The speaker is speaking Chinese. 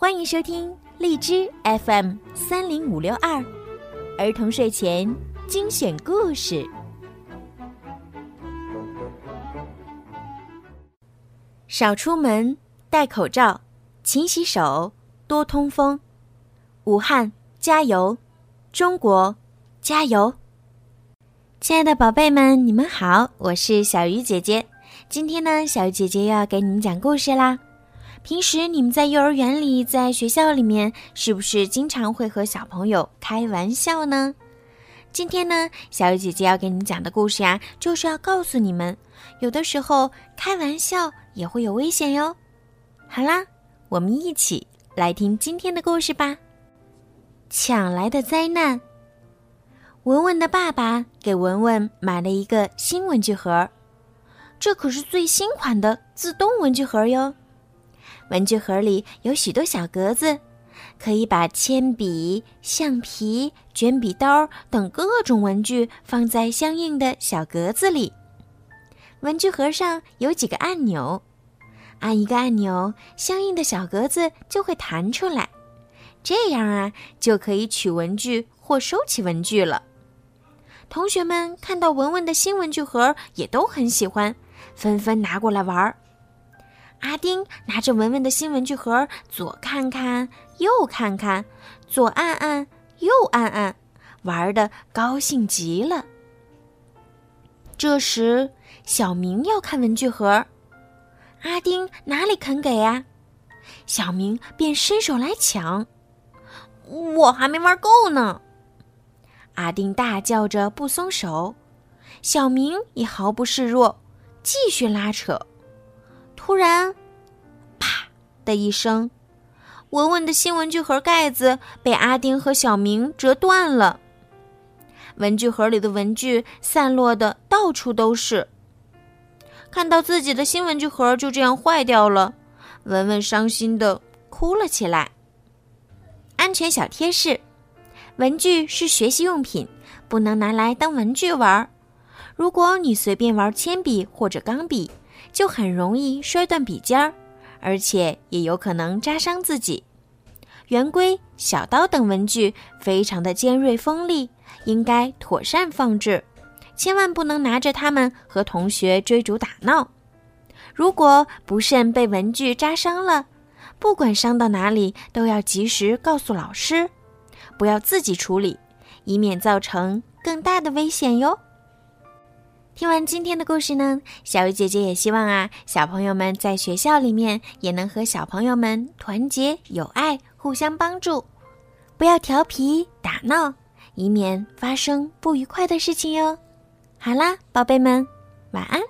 欢迎收听荔枝 FM 三零五六二儿童睡前精选故事。少出门，戴口罩，勤洗手，多通风。武汉加油，中国加油！亲爱的宝贝们，你们好，我是小鱼姐姐。今天呢，小鱼姐姐又要给你们讲故事啦。平时你们在幼儿园里，在学校里面，是不是经常会和小朋友开玩笑呢？今天呢，小雨姐姐要给你们讲的故事呀，就是要告诉你们，有的时候开玩笑也会有危险哟。好啦，我们一起来听今天的故事吧。抢来的灾难。文文的爸爸给文文买了一个新文具盒，这可是最新款的自动文具盒哟。文具盒里有许多小格子，可以把铅笔、橡皮、卷笔刀等各种文具放在相应的小格子里。文具盒上有几个按钮，按一个按钮，相应的小格子就会弹出来，这样啊，就可以取文具或收起文具了。同学们看到文文的新文具盒，也都很喜欢，纷纷拿过来玩儿。阿丁拿着文文的新文具盒，左看看，右看看，左按按，右按按，玩的高兴极了。这时，小明要看文具盒，阿丁哪里肯给啊？小明便伸手来抢，我还没玩够呢。阿丁大叫着不松手，小明也毫不示弱，继续拉扯。突然，啪的一声，文文的新文具盒盖子被阿丁和小明折断了。文具盒里的文具散落的到处都是。看到自己的新文具盒就这样坏掉了，文文伤心的哭了起来。安全小贴士：文具是学习用品，不能拿来当文具玩。如果你随便玩铅笔或者钢笔，就很容易摔断笔尖儿，而且也有可能扎伤自己。圆规、小刀等文具非常的尖锐锋利，应该妥善放置，千万不能拿着它们和同学追逐打闹。如果不慎被文具扎伤了，不管伤到哪里，都要及时告诉老师，不要自己处理，以免造成更大的危险哟。听完今天的故事呢，小鱼姐姐也希望啊，小朋友们在学校里面也能和小朋友们团结友爱，互相帮助，不要调皮打闹，以免发生不愉快的事情哟。好啦，宝贝们，晚安。